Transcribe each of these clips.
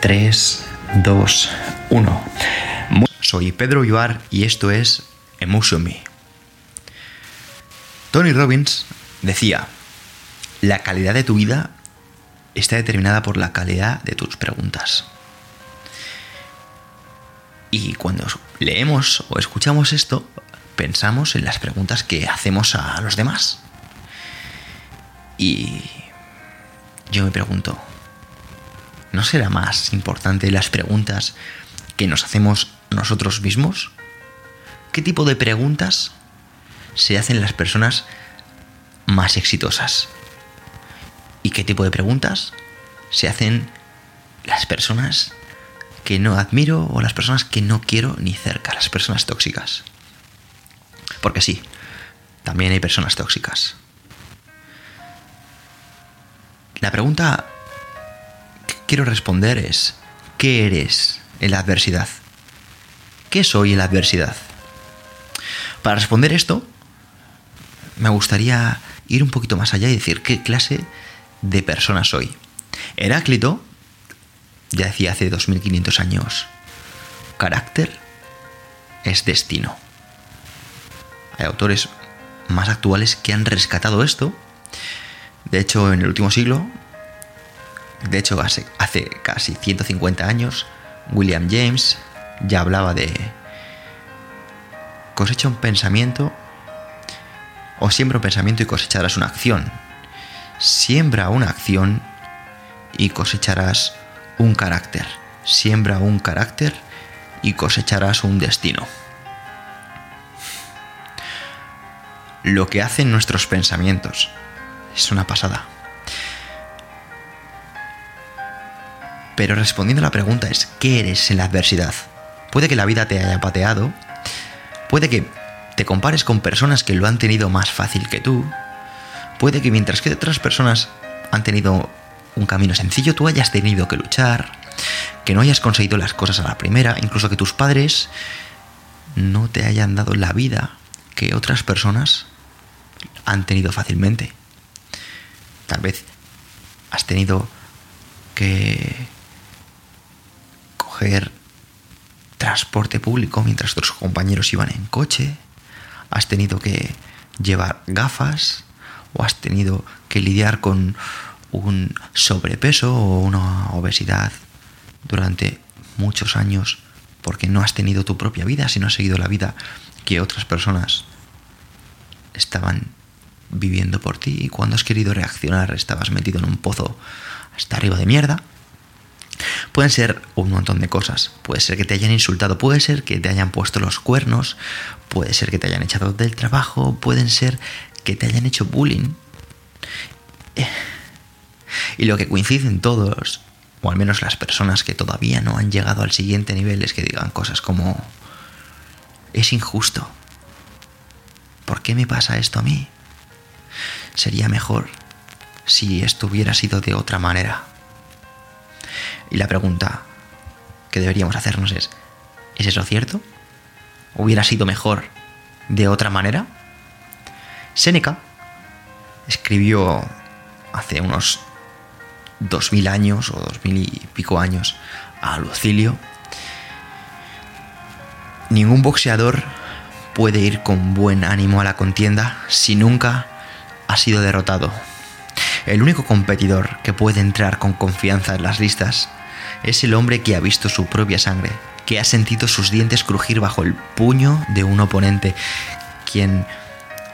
3, 2, 1. Soy Pedro Vivar y esto es Emotion Me. Tony Robbins decía, la calidad de tu vida está determinada por la calidad de tus preguntas. Y cuando leemos o escuchamos esto, pensamos en las preguntas que hacemos a los demás. Y yo me pregunto, ¿no será más importante las preguntas que nos hacemos nosotros mismos? ¿Qué tipo de preguntas se hacen las personas más exitosas? ¿Y qué tipo de preguntas se hacen las personas que no admiro o las personas que no quiero ni cerca, las personas tóxicas? Porque sí, también hay personas tóxicas. La pregunta quiero responder es, ¿qué eres en la adversidad? ¿Qué soy en la adversidad? Para responder esto, me gustaría ir un poquito más allá y decir qué clase de persona soy. Heráclito ya decía hace 2500 años, carácter es destino. Hay autores más actuales que han rescatado esto. De hecho, en el último siglo de hecho, hace, casi 150 años, William James ya hablaba de cosecha un pensamiento o siembra un pensamiento y cosecharás una acción. Siembra una acción y cosecharás un carácter. Siembra un carácter y cosecharás un destino. Lo que hacen nuestros pensamientos es una pasada. Pero respondiendo a la pregunta es, ¿qué eres en la adversidad? Puede que la vida te haya pateado, puede que te compares con personas que lo han tenido más fácil que tú, puede que mientras que otras personas han tenido un camino sencillo, tú hayas tenido que luchar, que no hayas conseguido las cosas a la primera, incluso que tus padres no te hayan dado la vida que otras personas han tenido fácilmente. Tal vez has tenido que transporte público mientras otros compañeros iban en coche, has tenido que llevar gafas o has tenido que lidiar con un sobrepeso o una obesidad durante muchos años porque no has tenido tu propia vida, sino has seguido la vida que otras personas estaban viviendo por ti y cuando has querido reaccionar estabas metido en un pozo hasta arriba de mierda Pueden ser un montón de cosas. Puede ser que te hayan insultado, puede ser que te hayan puesto los cuernos, puede ser que te hayan echado del trabajo, pueden ser que te hayan hecho bullying. Eh, y lo que coinciden todos, o al menos las personas que todavía no han llegado al siguiente nivel, es que digan cosas como, es injusto. ¿Por qué me pasa esto a mí? Sería mejor si esto hubiera sido de otra manera. Y la pregunta que deberíamos hacernos es, ¿es eso cierto? ¿Hubiera sido mejor de otra manera? Séneca escribió hace unos dos mil años o dos mil y pico años a Lucilio. Ningún boxeador puede ir con buen ánimo a la contienda si nunca ha sido derrotado. El único competidor que puede entrar con confianza en las listas es el hombre que ha visto su propia sangre, que ha sentido sus dientes crujir bajo el puño de un oponente, quien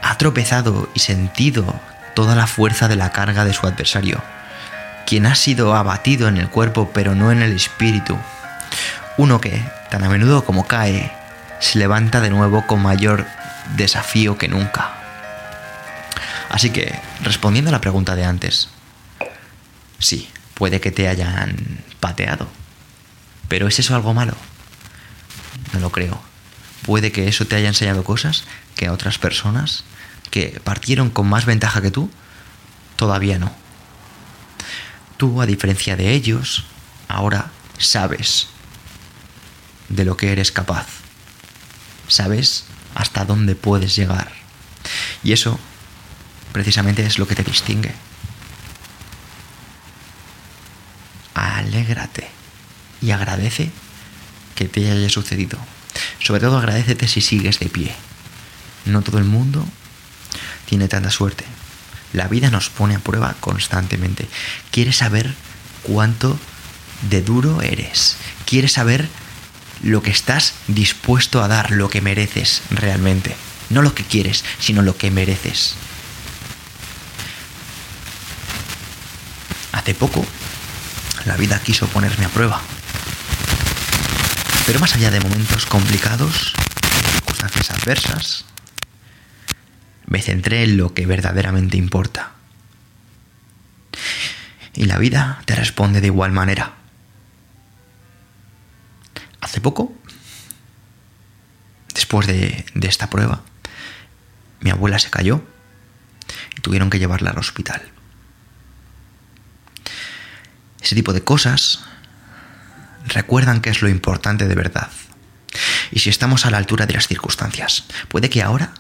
ha tropezado y sentido toda la fuerza de la carga de su adversario, quien ha sido abatido en el cuerpo pero no en el espíritu, uno que, tan a menudo como cae, se levanta de nuevo con mayor desafío que nunca. Así que, respondiendo a la pregunta de antes, sí, puede que te hayan pateado. Pero ¿es eso algo malo? No lo creo. Puede que eso te haya enseñado cosas que a otras personas que partieron con más ventaja que tú, todavía no. Tú, a diferencia de ellos, ahora sabes de lo que eres capaz. Sabes hasta dónde puedes llegar. Y eso precisamente es lo que te distingue. Alégrate y agradece que te haya sucedido. Sobre todo agradecete si sigues de pie. No todo el mundo tiene tanta suerte. La vida nos pone a prueba constantemente. Quieres saber cuánto de duro eres. Quieres saber lo que estás dispuesto a dar, lo que mereces realmente. No lo que quieres, sino lo que mereces. Hace poco, la vida quiso ponerme a prueba. Pero más allá de momentos complicados, circunstancias adversas, me centré en lo que verdaderamente importa. Y la vida te responde de igual manera. Hace poco, después de, esta prueba, mi abuela se cayó y tuvieron que llevarla al hospital. Ese tipo de cosas recuerdan que es lo importante de verdad. Y si estamos a la altura de las circunstancias, puede que ahora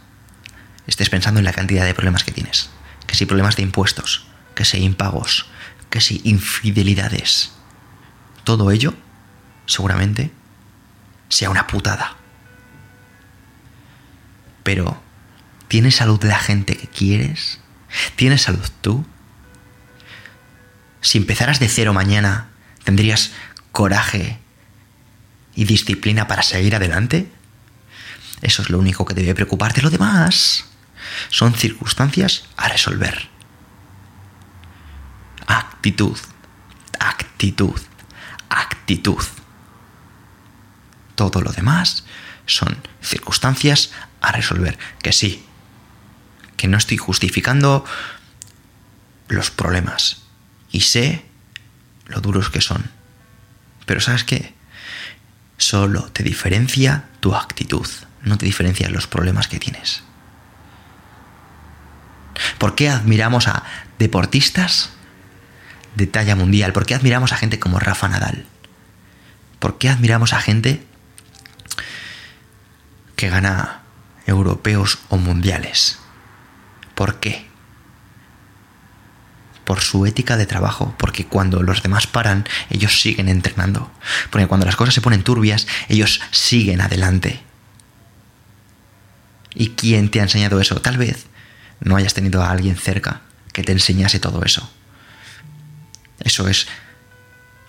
estés pensando en la cantidad de problemas que tienes. Que si problemas de impuestos, que si impagos, que si infidelidades. Todo ello, seguramente, sea una putada. Pero, ¿tienes salud la gente que quieres? ¿Tienes salud tú? Si empezaras de cero mañana, ¿tendrías coraje y disciplina para seguir adelante? Eso es lo único que debe preocuparte. Lo demás son circunstancias a resolver. Actitud, actitud, actitud. Todo lo demás son circunstancias a resolver. Que sí, que no estoy justificando los problemas. Y sé lo duros que son. Pero ¿sabes qué? Solo te diferencia tu actitud, no te diferencia los problemas que tienes. ¿Por qué admiramos a deportistas de talla mundial? ¿Por qué admiramos a gente como Rafa Nadal? ¿Por qué admiramos a gente que gana europeos o mundiales? ¿Por qué? Por su ética de trabajo, porque cuando los demás paran, ellos siguen entrenando. Porque cuando las cosas se ponen turbias, ellos siguen adelante. ¿Y quién te ha enseñado eso? Tal vez no hayas tenido a alguien cerca que te enseñase todo eso. Eso es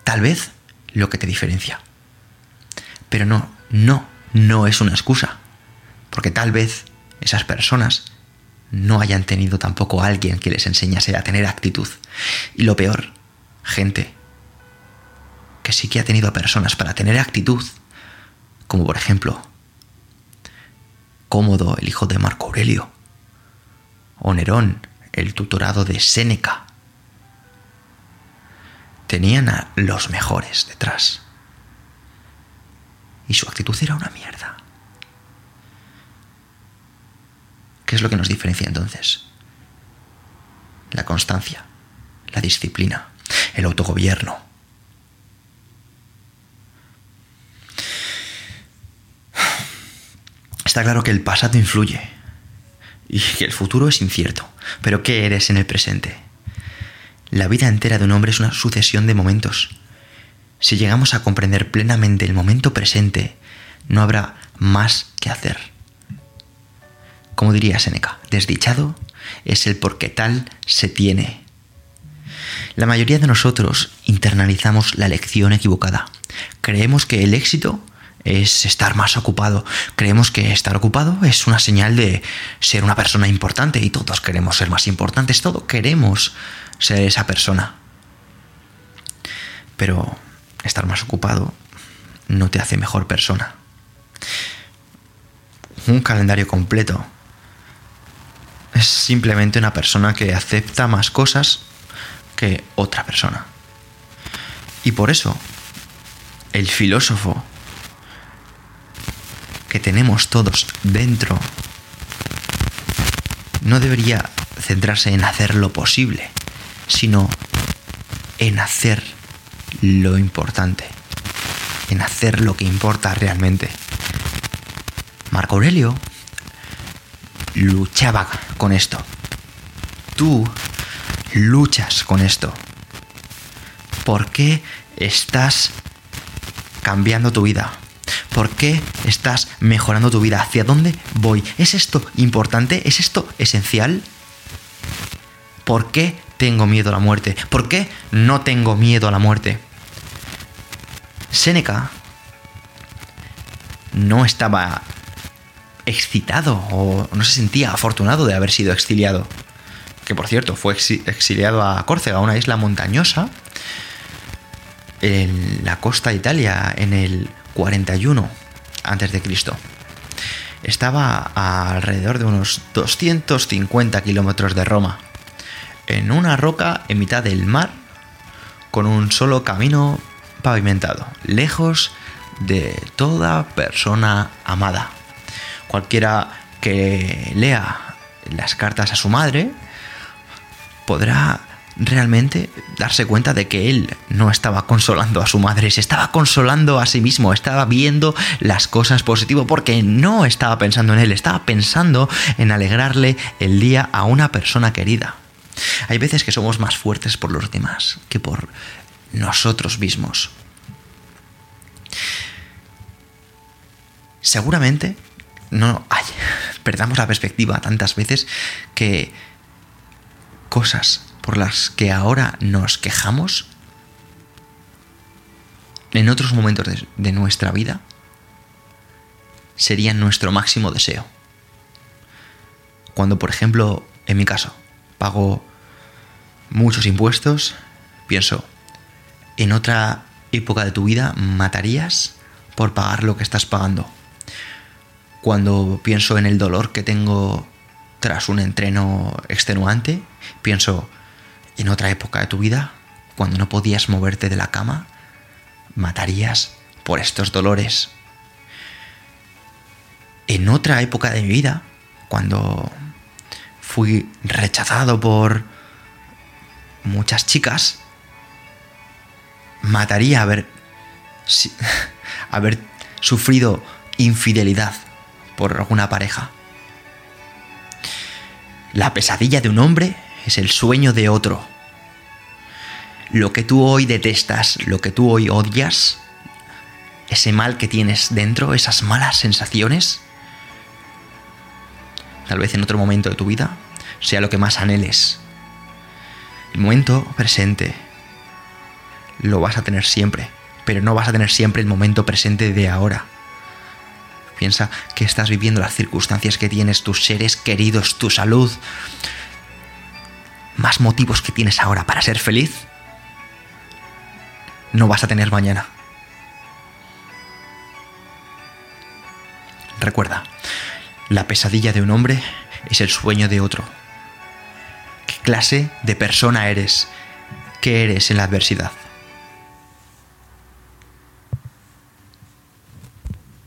tal vez lo que te diferencia. Pero no, no, no es una excusa. Porque tal vez esas personas no hayan tenido tampoco a alguien que les enseñase a tener actitud. Y lo peor, gente que sí que ha tenido a personas para tener actitud, como por ejemplo Cómodo, el hijo de Marco Aurelio, o Nerón, el tutorado de Séneca. Tenían a los mejores detrás. Y su actitud era una mierda. ¿Qué es lo que nos diferencia entonces? La constancia, la disciplina, el autogobierno. Está claro que el pasado influye, y que el futuro es incierto. Pero ¿qué eres en el presente? La vida entera de un hombre es una sucesión de momentos. Si llegamos a comprender plenamente el momento presente, no habrá más que hacer. Como diría Seneca, desdichado es el porque tal se tiene. La mayoría de nosotros internalizamos la lección equivocada. Creemos que el éxito es estar más ocupado. Creemos que estar ocupado es una señal de ser una persona importante y todos queremos ser más importantes, todos queremos ser esa persona. Pero estar más ocupado no te hace mejor persona. Un calendario completo es simplemente una persona que acepta más cosas que otra persona. Y por eso, el filósofo que tenemos todos dentro no debería centrarse en hacer lo posible, sino en hacer lo importante, en hacer lo que importa realmente. Marco Aurelio luchaba con esto. Tú luchas con esto. ¿Por qué estás cambiando tu vida? ¿Por qué estás mejorando tu vida? ¿Hacia dónde voy? ¿Es esto importante? ¿Es esto esencial? ¿Por qué tengo miedo a la muerte? ¿Por qué no tengo miedo a la muerte? Séneca no estaba excitado o no se sentía afortunado de haber sido exiliado. Que por cierto, fue exiliado a Córcega, una isla montañosa en la costa de Italia en el 41 antes de Cristo. Estaba a alrededor de unos 250 kilómetros de Roma, en una roca en mitad del mar, con un solo camino pavimentado, lejos de toda persona amada. Cualquiera que lea las cartas a su madre podrá realmente darse cuenta de que él no estaba consolando a su madre, se estaba consolando a sí mismo, estaba viendo las cosas positivas porque no estaba pensando en él, estaba pensando en alegrarle el día a una persona querida. Hay veces que somos más fuertes por los demás que por nosotros mismos. Seguramente no ay, perdamos la perspectiva tantas veces que cosas por las que ahora nos quejamos, en otros momentos de, nuestra vida, serían nuestro máximo deseo. Cuando, por ejemplo, en mi caso, pago muchos impuestos, pienso, en otra época de tu vida matarías por pagar lo que estás pagando. Cuando pienso en el dolor que tengo tras un entreno extenuante, pienso, en otra época de tu vida, cuando no podías moverte de la cama, matarías por estos dolores. En otra época de mi vida, cuando fui rechazado por muchas chicas, mataría haber, haber sufrido infidelidad por alguna pareja. La pesadilla de un hombre es el sueño de otro. Lo que tú hoy detestas, lo que tú hoy odias, ese mal que tienes dentro, esas malas sensaciones, tal vez en otro momento de tu vida, sea lo que más anheles. El momento presente lo vas a tener siempre, pero no vas a tener siempre el momento presente de ahora. Piensa que estás viviendo las circunstancias que tienes, tus seres queridos, tu salud, más motivos que tienes ahora para ser feliz, no vas a tener mañana. Recuerda, la pesadilla de un hombre es el sueño de otro. ¿Qué clase de persona eres? ¿Qué eres en la adversidad?